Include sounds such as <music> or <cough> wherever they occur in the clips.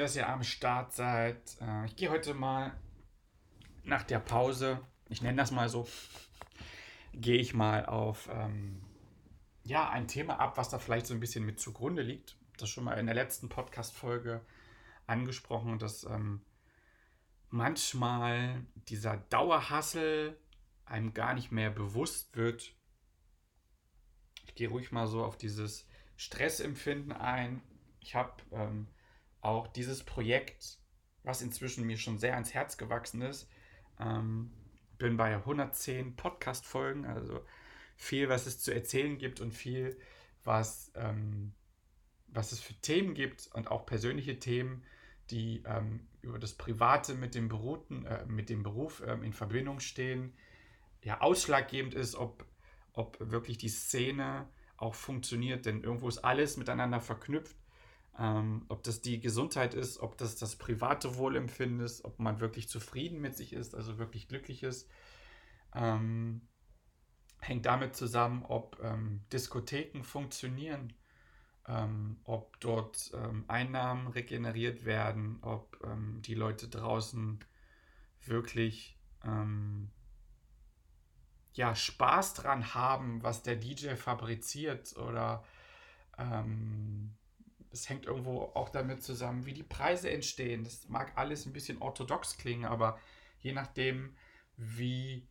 Dass ihr am Start seid. Äh, ich gehe heute mal nach der Pause, ich nenne das mal so, gehe ich mal auf ähm, ja, ein Thema ab, was da vielleicht so ein bisschen mit zugrunde liegt. Das schon mal in der letzten Podcast-Folge angesprochen, dass ähm, manchmal dieser Dauerhassel einem gar nicht mehr bewusst wird. Ich gehe ruhig mal so auf dieses Stressempfinden ein. Ich habe ähm, auch dieses Projekt, was inzwischen mir schon sehr ans Herz gewachsen ist, ähm, bin bei 110 Podcast-Folgen, also viel, was es zu erzählen gibt und viel, was, ähm, was es für Themen gibt und auch persönliche Themen, die ähm, über das Private mit dem, Beruten, äh, mit dem Beruf ähm, in Verbindung stehen, ja ausschlaggebend ist, ob, ob wirklich die Szene auch funktioniert, denn irgendwo ist alles miteinander verknüpft ähm, ob das die Gesundheit ist, ob das das private Wohlempfinden ist, ob man wirklich zufrieden mit sich ist, also wirklich glücklich ist. Ähm, hängt damit zusammen, ob ähm, Diskotheken funktionieren, ähm, ob dort ähm, Einnahmen regeneriert werden, ob ähm, die Leute draußen wirklich ja, Spaß dran haben, was der DJ fabriziert oder ähm, es hängt irgendwo auch damit zusammen, wie die Preise entstehen. Das mag alles ein bisschen orthodox klingen, aber je nachdem, wie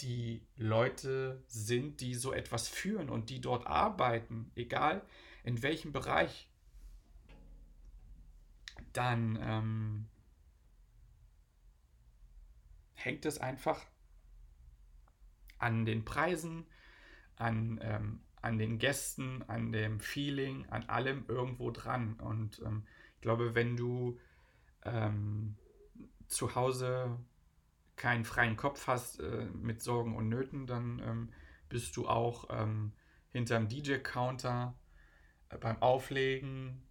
die Leute sind, die so etwas führen und die dort arbeiten, egal in welchem Bereich, dann ähm, hängt es einfach an den Preisen, an ähm, an den Gästen, an dem Feeling, an allem irgendwo dran. Und ähm, ich glaube, wenn du ähm, zu Hause keinen freien Kopf hast äh, mit Sorgen und Nöten, dann ähm, bist du auch ähm, hinterm DJ-Counter äh, beim Auflegen,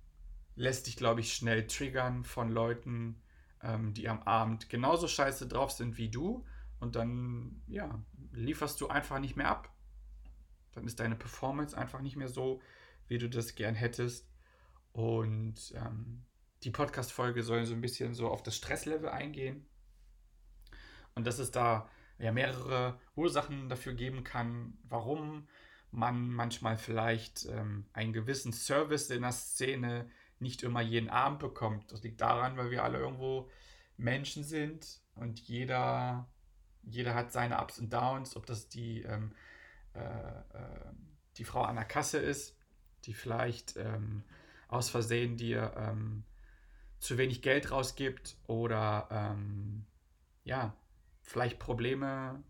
lässt dich, glaube ich, schnell triggern von Leuten, ähm, die am Abend genauso scheiße drauf sind wie du. Und dann, ja, lieferst du einfach nicht mehr ab. Dann ist deine Performance einfach nicht mehr so, wie du das gern hättest. Und ähm, die Podcast-Folge soll so ein bisschen so auf das Stresslevel eingehen. Und dass es da ja mehrere Ursachen dafür geben kann, warum man manchmal vielleicht ähm, einen gewissen Service in der Szene nicht immer jeden Abend bekommt. Das liegt daran, weil wir alle irgendwo Menschen sind und jeder, jeder hat seine Ups und Downs, ob das die ähm, äh, äh, die Frau an der Kasse ist, die vielleicht ähm, aus Versehen dir ähm, zu wenig Geld rausgibt oder ähm, ja, vielleicht Probleme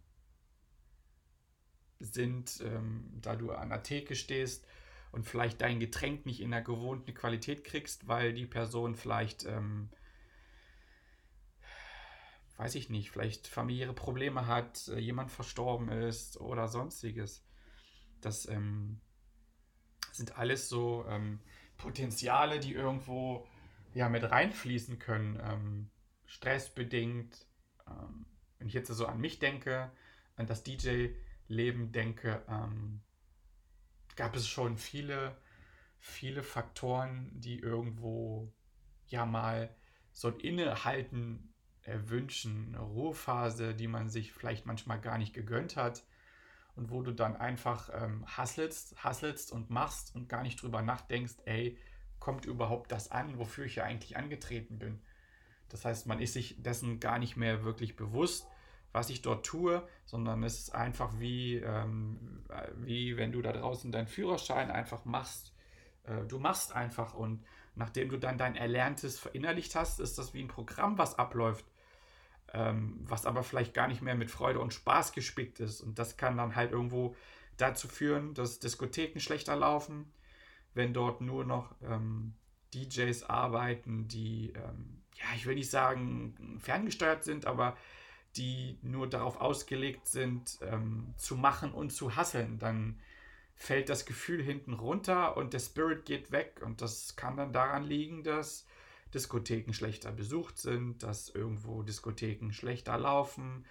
sind, ähm, da du an der Theke stehst und vielleicht dein Getränk nicht in der gewohnten Qualität kriegst, weil die Person vielleicht ähm, weiß ich nicht, vielleicht familiäre Probleme hat, äh, jemand verstorben ist oder sonstiges. Das ähm, sind alles so ähm, Potenziale, die irgendwo ja mit reinfließen können, ähm, stressbedingt. Ähm, wenn ich jetzt so an mich denke, an das DJ-Leben denke, ähm, gab es schon viele, viele Faktoren, die irgendwo ja mal so ein Innehalten erwünschen, eine Ruhephase, die man sich vielleicht manchmal gar nicht gegönnt hat und wo du dann einfach ähm, hasselst, hasselst und machst und gar nicht drüber nachdenkst, ey, kommt überhaupt das an, wofür ich ja eigentlich angetreten bin. Das heißt, man ist sich dessen gar nicht mehr wirklich bewusst, was ich dort tue, sondern es ist einfach wie, ähm, wie wenn du da draußen deinen Führerschein einfach machst. Äh, du machst einfach und nachdem du dann dein Erlerntes verinnerlicht hast, ist das wie ein Programm, was abläuft ähm, was aber vielleicht gar nicht mehr mit Freude und Spaß gespickt ist. Und das kann dann halt irgendwo dazu führen, dass Diskotheken schlechter laufen, wenn dort nur noch ähm, DJs arbeiten, die, ähm, ja, ich will nicht sagen ferngesteuert sind, aber die nur darauf ausgelegt sind, ähm, zu machen und zu hasseln, dann fällt das Gefühl hinten runter und der Spirit geht weg. Und das kann dann daran liegen, dass Diskotheken schlechter besucht sind, dass irgendwo Diskotheken schlechter laufen,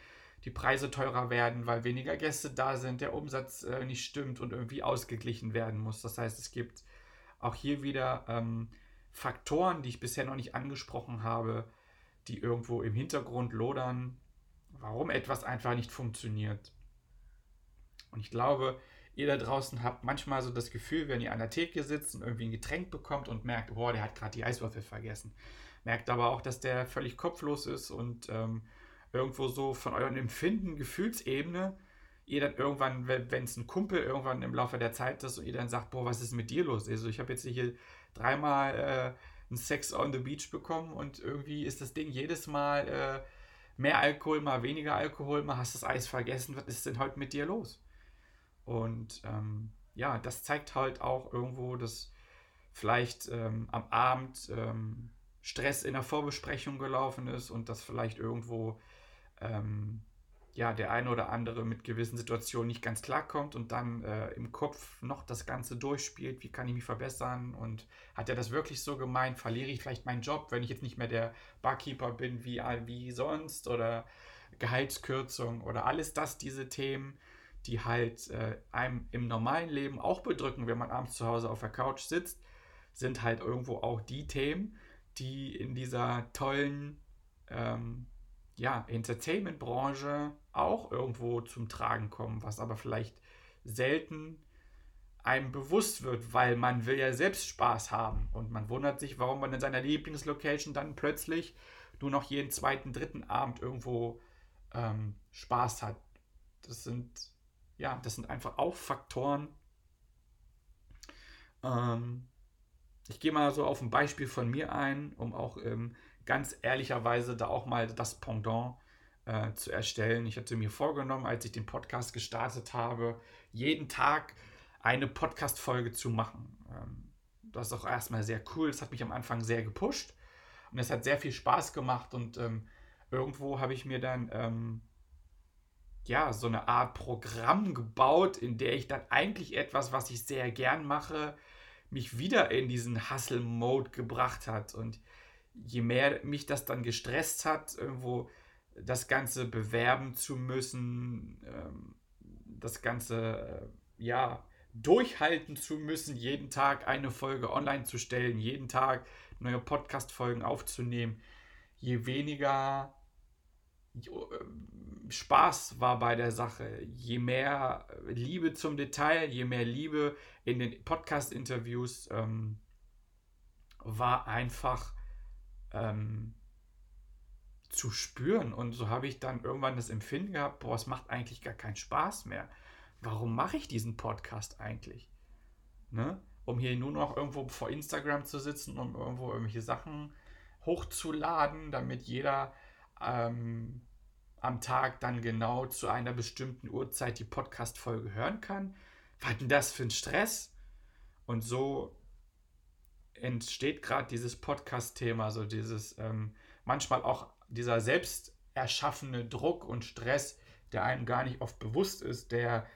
die Preise teurer werden, weil weniger Gäste da sind, der Umsatz äh, nicht stimmt und irgendwie ausgeglichen werden muss. Das heißt, es gibt auch hier wieder ähm, Faktoren, die ich bisher noch nicht angesprochen habe, die irgendwo im Hintergrund lodern, warum etwas einfach nicht funktioniert. Und ich glaube, ihr da draußen habt manchmal so das Gefühl, wenn ihr an der Theke sitzt und irgendwie ein Getränk bekommt und merkt, boah, der hat gerade die Eiswürfel vergessen. Merkt aber auch, dass der völlig kopflos ist und ähm, irgendwo so von euren Empfinden, Gefühlsebene, ihr dann irgendwann, wenn es ein Kumpel irgendwann im Laufe der Zeit ist und ihr dann sagt, boah, was ist mit dir los? Also ich habe jetzt hier dreimal äh, einen Sex on the Beach bekommen und irgendwie ist das Ding jedes Mal äh, mehr Alkohol, mal weniger Alkohol, mal hast das Eis vergessen, was ist denn heute mit dir los? Und ähm, ja, das zeigt halt auch irgendwo, dass vielleicht ähm, am Abend ähm, Stress in der Vorbesprechung gelaufen ist und dass vielleicht irgendwo ähm, ja, der eine oder andere mit gewissen Situationen nicht ganz klarkommt und dann äh, im Kopf noch das Ganze durchspielt, wie kann ich mich verbessern und hat er das wirklich so gemeint, verliere ich vielleicht meinen Job, wenn ich jetzt nicht mehr der Barkeeper bin wie, wie sonst oder Gehaltskürzung oder alles das, diese Themen, die halt äh, einem im normalen Leben auch bedrücken, wenn man abends zu Hause auf der Couch sitzt, sind halt irgendwo auch die Themen, die in dieser tollen ähm, ja, Entertainment-Branche auch irgendwo zum Tragen kommen, was aber vielleicht selten einem bewusst wird, weil man will ja selbst Spaß haben und man wundert sich, warum man in seiner Lieblingslocation dann plötzlich nur noch jeden zweiten, dritten Abend irgendwo ähm, Spaß hat. Das sind ja, das sind einfach auch Faktoren. Ähm, ich gehe mal so auf ein Beispiel von mir ein, um auch ähm, ganz ehrlicherweise da auch mal das Pendant äh, zu erstellen. Ich hatte mir vorgenommen, als ich den Podcast gestartet habe, jeden Tag eine Podcast-Folge zu machen. Ähm, das ist auch erstmal sehr cool. Das hat mich am Anfang sehr gepusht und es hat sehr viel Spaß gemacht und ähm, irgendwo habe ich mir dann ähm, ja, so eine Art Programm gebaut, in der ich dann eigentlich etwas, was ich sehr gern mache, mich wieder in diesen Hustle-Mode gebracht hat. Und je mehr mich das dann gestresst hat, irgendwo das Ganze bewerben zu müssen, ähm, das Ganze, äh, ja, durchhalten zu müssen, jeden Tag eine Folge online zu stellen, jeden Tag neue Podcast-Folgen aufzunehmen, je weniger Spaß war bei der Sache. Je mehr Liebe zum Detail, je mehr Liebe in den Podcast-Interviews ähm, war einfach ähm, zu spüren. Und so habe ich dann irgendwann das Empfinden gehabt, boah, es macht eigentlich gar keinen Spaß mehr. Warum mache ich diesen Podcast eigentlich? Ne? Um hier nur noch irgendwo vor Instagram zu sitzen, um irgendwo irgendwelche Sachen hochzuladen, damit jeder ähm, am Tag dann genau zu einer bestimmten Uhrzeit die Podcast-Folge hören kann. Was denn das für ein Stress? Und so entsteht gerade dieses Podcast-Thema, so dieses ähm, manchmal auch dieser selbst erschaffene Druck und Stress, der einem gar nicht oft bewusst ist, der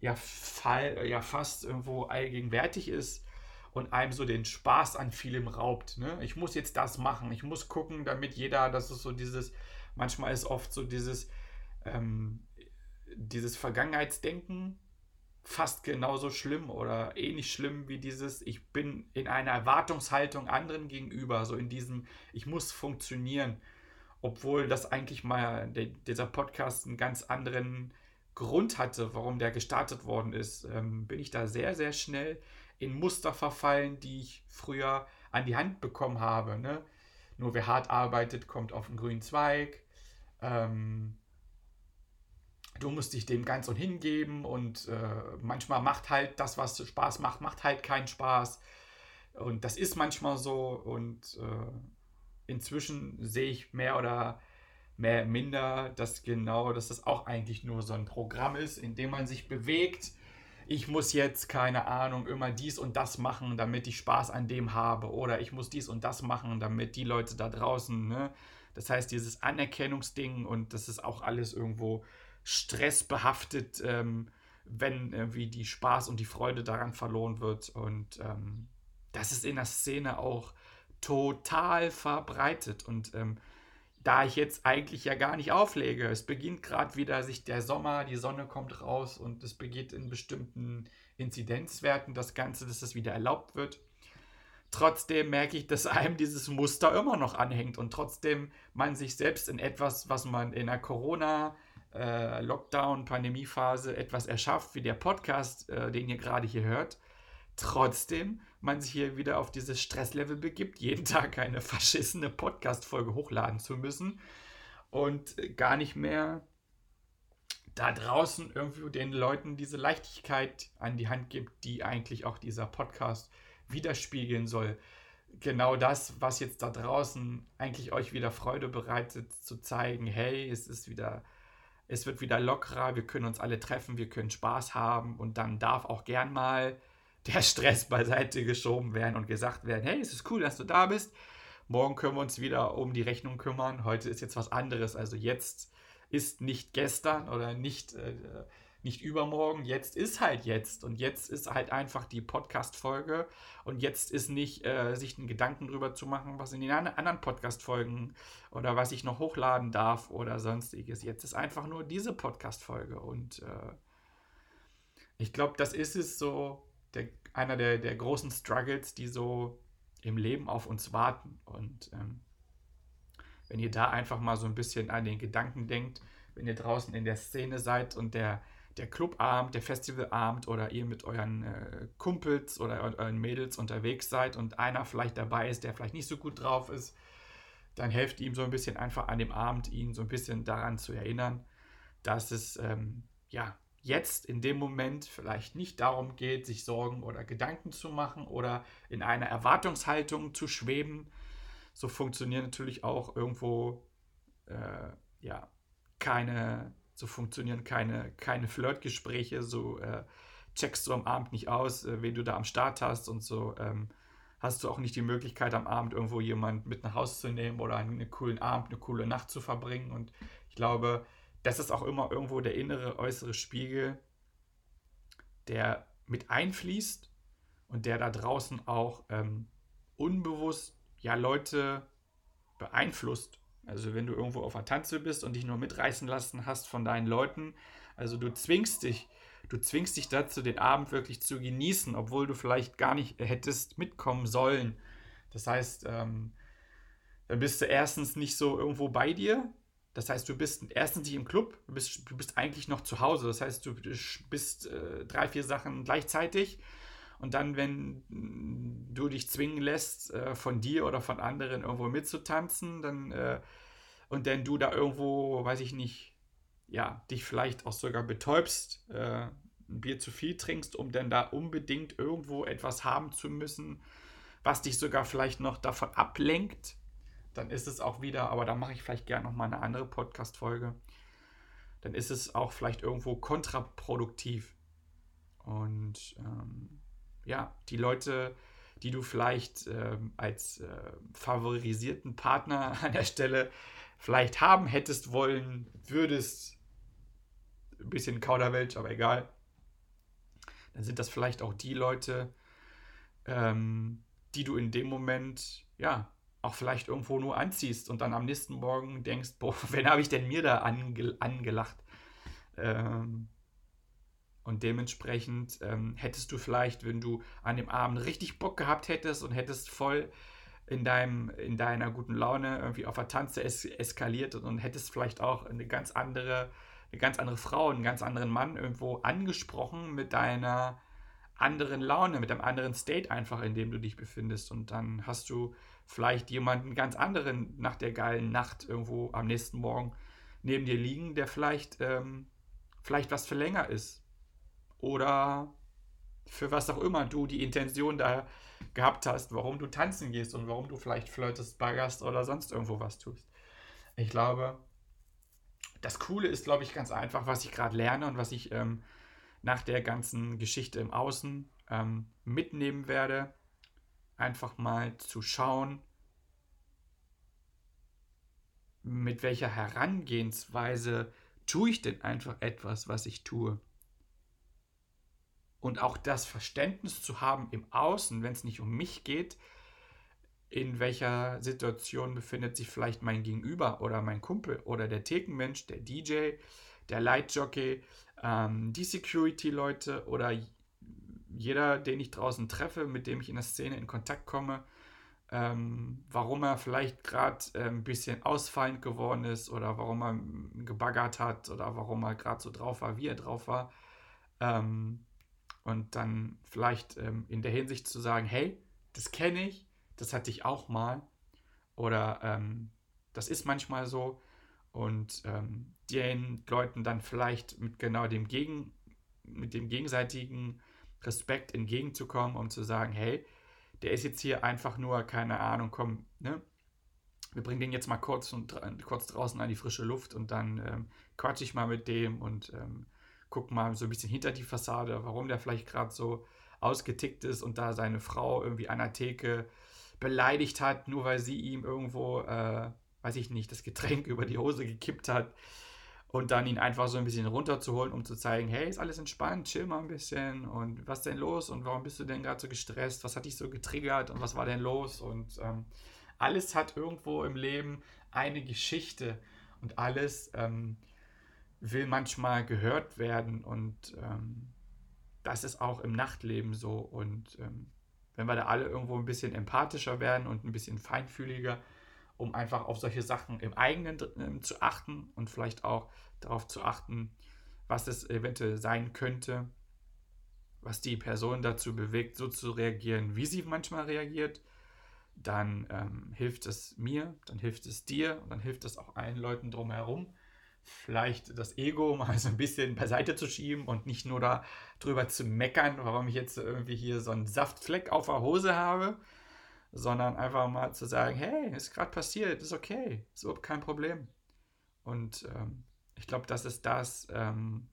ja, fall, ja fast irgendwo allgegenwärtig ist und einem so den Spaß an vielem raubt. Ne? Ich muss jetzt das machen, ich muss gucken, damit jeder, das ist so dieses, manchmal ist oft so dieses, ähm, dieses Vergangenheitsdenken fast genauso schlimm oder ähnlich schlimm wie dieses, ich bin in einer Erwartungshaltung anderen gegenüber, so in diesem, ich muss funktionieren, obwohl das eigentlich mal der, dieser Podcast einen ganz anderen Grund hatte, warum der gestartet worden ist, ähm, bin ich da sehr, sehr schnell in Muster verfallen, die ich früher an die Hand bekommen habe. Ne? Nur wer hart arbeitet, kommt auf den grünen Zweig. Ähm, du musst dich dem ganz und hingeben und äh, manchmal macht halt das, was Spaß macht, macht halt keinen Spaß. Und das ist manchmal so und äh, inzwischen sehe ich mehr oder mehr minder, dass genau, dass das auch eigentlich nur so ein Programm ist, in dem man sich bewegt, ich muss jetzt, keine Ahnung, immer dies und das machen, damit ich Spaß an dem habe. Oder ich muss dies und das machen, damit die Leute da draußen, ne? Das heißt, dieses Anerkennungsding und das ist auch alles irgendwo stressbehaftet, ähm, wenn irgendwie die Spaß und die Freude daran verloren wird. Und ähm, das ist in der Szene auch total verbreitet. Und ähm, da ich jetzt eigentlich ja gar nicht auflege, es beginnt gerade wieder sich der Sommer, die Sonne kommt raus und es beginnt in bestimmten Inzidenzwerten das Ganze, dass das wieder erlaubt wird. Trotzdem merke ich, dass einem dieses Muster immer noch anhängt und trotzdem man sich selbst in etwas, was man in der Corona, äh, etwas erschafft, wie der Podcast, äh, den ihr gerade hier hört, trotzdem man sich hier wieder auf dieses Stresslevel begibt, jeden Tag eine verschissene Podcast-Folge hochladen zu müssen und gar nicht mehr da draußen irgendwie den Leuten diese Leichtigkeit an die Hand gibt, die eigentlich auch dieser Podcast widerspiegeln soll. Genau das, was jetzt da draußen eigentlich euch wieder Freude bereitet, zu zeigen, hey, es ist wieder, es wird wieder lockerer, wir können uns alle treffen, wir können Spaß haben und dann darf auch gern mal der Stress beiseite geschoben werden und gesagt werden, hey, es ist cool, dass du da bist. Morgen können wir uns wieder um die Rechnung kümmern. Heute ist jetzt was anderes. Also jetzt ist nicht gestern oder nicht, äh, nicht übermorgen. Jetzt ist halt jetzt. Und jetzt ist halt einfach die Podcast-Folge. Und jetzt ist nicht, äh, sich einen Gedanken drüber zu machen, was in den anderen Podcast-Folgen oder was ich noch hochladen darf oder sonstiges. Jetzt ist einfach nur diese Podcast-Folge. Und äh, ich glaube, das ist es so der, einer der, der großen Struggles, die so im Leben auf uns warten. Und ähm, wenn ihr da einfach mal so ein bisschen an den Gedanken denkt, wenn ihr draußen in der Szene seid und der, der Clubabend, der Festivalabend oder ihr mit euren äh, Kumpels oder euren Mädels unterwegs seid und einer vielleicht dabei ist, der vielleicht nicht so gut drauf ist, dann helft ihm so ein bisschen einfach an dem Abend, ihn so ein bisschen daran zu erinnern, dass es ähm, ja jetzt in dem Moment vielleicht nicht darum geht, sich Sorgen oder Gedanken zu machen oder in einer Erwartungshaltung zu schweben. So funktionieren natürlich auch irgendwo äh, ja keine, so funktionieren keine, keine Flirtgespräche, so äh, checkst du am Abend nicht aus, äh, wen du da am Start hast und so ähm, hast du auch nicht die Möglichkeit am Abend irgendwo jemand mit nach Hause zu nehmen oder einen coolen Abend, eine coole Nacht zu verbringen. Und ich glaube, das ist auch immer irgendwo der innere, äußere Spiegel, der mit einfließt und der da draußen auch ähm, unbewusst ja Leute beeinflusst. Also wenn du irgendwo auf einer Tanze bist und dich nur mitreißen lassen hast von deinen Leuten, also du zwingst dich, du zwingst dich dazu, den Abend wirklich zu genießen, obwohl du vielleicht gar nicht hättest mitkommen sollen. Das heißt, ähm, dann bist du erstens nicht so irgendwo bei dir, das heißt, du bist erstens nicht im Club, du bist, du bist eigentlich noch zu Hause. Das heißt, du bist äh, drei, vier Sachen gleichzeitig. Und dann, wenn du dich zwingen lässt, äh, von dir oder von anderen irgendwo mitzutanzen, dann äh, und dann du da irgendwo, weiß ich nicht, ja, dich vielleicht auch sogar betäubst, äh, ein Bier zu viel trinkst, um dann da unbedingt irgendwo etwas haben zu müssen, was dich sogar vielleicht noch davon ablenkt, dann ist es auch wieder, aber da mache ich vielleicht gerne nochmal eine andere Podcast-Folge, dann ist es auch vielleicht irgendwo kontraproduktiv. Und ähm, ja, die Leute, die du vielleicht ähm, als äh, favorisierten Partner <laughs> an der Stelle vielleicht haben hättest wollen, würdest, ein bisschen Kauderwelsch, aber egal, dann sind das vielleicht auch die Leute, ähm, die du in dem Moment, ja, auch vielleicht irgendwo nur anziehst und dann am nächsten Morgen denkst, boah, <laughs> wen habe ich denn mir da ange angelacht? Ähm, und dementsprechend ähm, hättest du vielleicht, wenn du an dem Abend richtig Bock gehabt hättest und hättest voll in, deinem, in deiner guten Laune irgendwie auf der Tanze es eskaliert und hättest vielleicht auch eine ganz andere, eine ganz andere Frau, einen ganz anderen Mann irgendwo angesprochen mit deiner anderen Laune, mit einem anderen State einfach, in dem du dich befindest. Und dann hast du vielleicht jemanden ganz anderen nach der geilen Nacht irgendwo am nächsten Morgen neben dir liegen, der vielleicht, ähm, vielleicht was für länger ist. Oder für was auch immer du die Intention da gehabt hast, warum du tanzen gehst und warum du vielleicht flirtest, baggerst oder sonst irgendwo was tust. Ich glaube, das Coole ist, glaube ich, ganz einfach, was ich gerade lerne und was ich ähm, nach der ganzen Geschichte im Außen ähm, mitnehmen werde. Einfach mal zu schauen, mit welcher Herangehensweise tue ich denn einfach etwas, was ich tue. Und auch das Verständnis zu haben im Außen, wenn es nicht um mich geht, in welcher Situation befindet sich vielleicht mein Gegenüber oder mein Kumpel oder der Thekenmensch, der DJ, der Lightjockey, ähm, die Security-Leute oder jeder, den ich draußen treffe, mit dem ich in der Szene in Kontakt komme, ähm, warum er vielleicht gerade ein bisschen ausfallend geworden ist oder warum er gebaggert hat oder warum er gerade so drauf war, wie er drauf war. Ähm, und dann vielleicht ähm, in der Hinsicht zu sagen, hey, das kenne ich, das hatte ich auch mal. Oder ähm, das ist manchmal so. Und ähm, den Leuten dann vielleicht mit genau dem Gegen, mit dem gegenseitigen Respekt entgegenzukommen, um zu sagen, hey, der ist jetzt hier einfach nur, keine Ahnung, komm, ne? Wir bringen den jetzt mal kurz und kurz draußen an die frische Luft und dann ähm, quatsche ich mal mit dem und ähm, guck mal so ein bisschen hinter die Fassade, warum der vielleicht gerade so ausgetickt ist und da seine Frau irgendwie an der Theke beleidigt hat, nur weil sie ihm irgendwo, äh, weiß ich nicht, das Getränk <laughs> über die Hose gekippt hat und dann ihn einfach so ein bisschen runterzuholen, um zu zeigen, hey, ist alles entspannt, chill mal ein bisschen. Und was denn los? Und warum bist du denn gerade so gestresst, was hat dich so getriggert? Und was war denn los? Und ähm, alles hat irgendwo im Leben eine Geschichte. Und alles ähm, will manchmal gehört werden. Und ähm, das ist auch im Nachtleben so. Und ähm, wenn wir da alle irgendwo ein bisschen empathischer werden und ein bisschen feinfühliger, um einfach auf solche Sachen im eigenen äh, zu achten und vielleicht auch darauf zu achten, was es eventuell sein könnte, was die Person dazu bewegt, so zu reagieren, wie sie manchmal reagiert, dann ähm, hilft es mir, dann hilft es dir und dann hilft es auch allen Leuten drumherum, vielleicht das Ego <laughs> mal so ein bisschen beiseite zu schieben und nicht nur darüber zu meckern, warum ich jetzt irgendwie hier so einen Saftfleck auf der Hose habe, sondern einfach mal zu sagen, hey, ist gerade passiert, ist okay, ist überhaupt kein Problem. Und ähm, ich glaube, das ist das, ähm,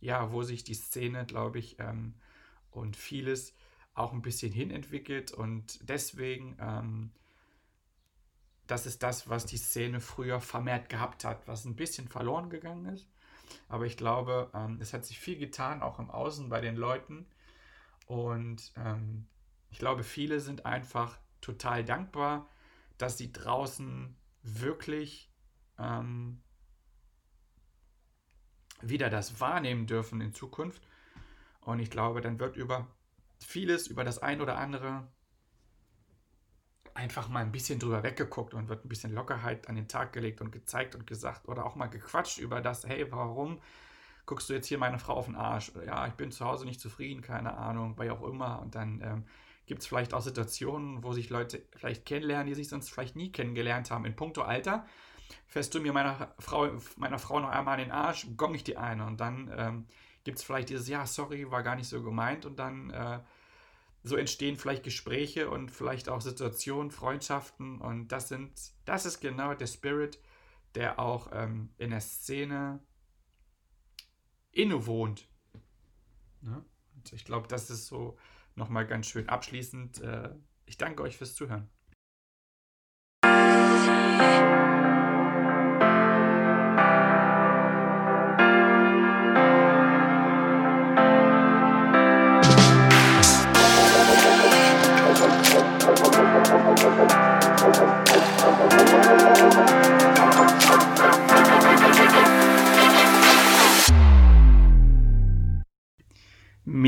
ja, wo sich die Szene, glaube ich, ähm, und vieles auch ein bisschen hinentwickelt und deswegen ähm, das ist das, was die Szene früher vermehrt gehabt hat, was ein bisschen verloren gegangen ist. Aber ich glaube, ähm, es hat sich viel getan, auch im Außen bei den Leuten. Und ähm, ich glaube, viele sind einfach total dankbar, dass sie draußen wirklich ähm, wieder das wahrnehmen dürfen in Zukunft. Und ich glaube, dann wird über vieles, über das ein oder andere einfach mal ein bisschen drüber weggeguckt und wird ein bisschen Lockerheit an den Tag gelegt und gezeigt und gesagt oder auch mal gequatscht über das, hey, warum guckst du jetzt hier meine Frau auf den Arsch? Ja, ich bin zu Hause nicht zufrieden, keine Ahnung, weil auch immer. Und dann ähm, gibt es vielleicht auch Situationen, wo sich Leute vielleicht kennenlernen, die sich sonst vielleicht nie kennengelernt haben. In puncto Alter fährst du mir meiner Frau, meiner Frau noch einmal an den Arsch, gong ich die eine. Und dann ähm, gibt es vielleicht dieses, ja, sorry, war gar nicht so gemeint. Und dann äh, so entstehen vielleicht Gespräche und vielleicht auch Situationen, Freundschaften und das sind, das ist genau der Spirit, der auch ähm, in der Szene innewohnt. Ne? Und ich glaube, das ist so nochmal ganz schön abschließend. Äh, ich danke euch fürs Zuhören.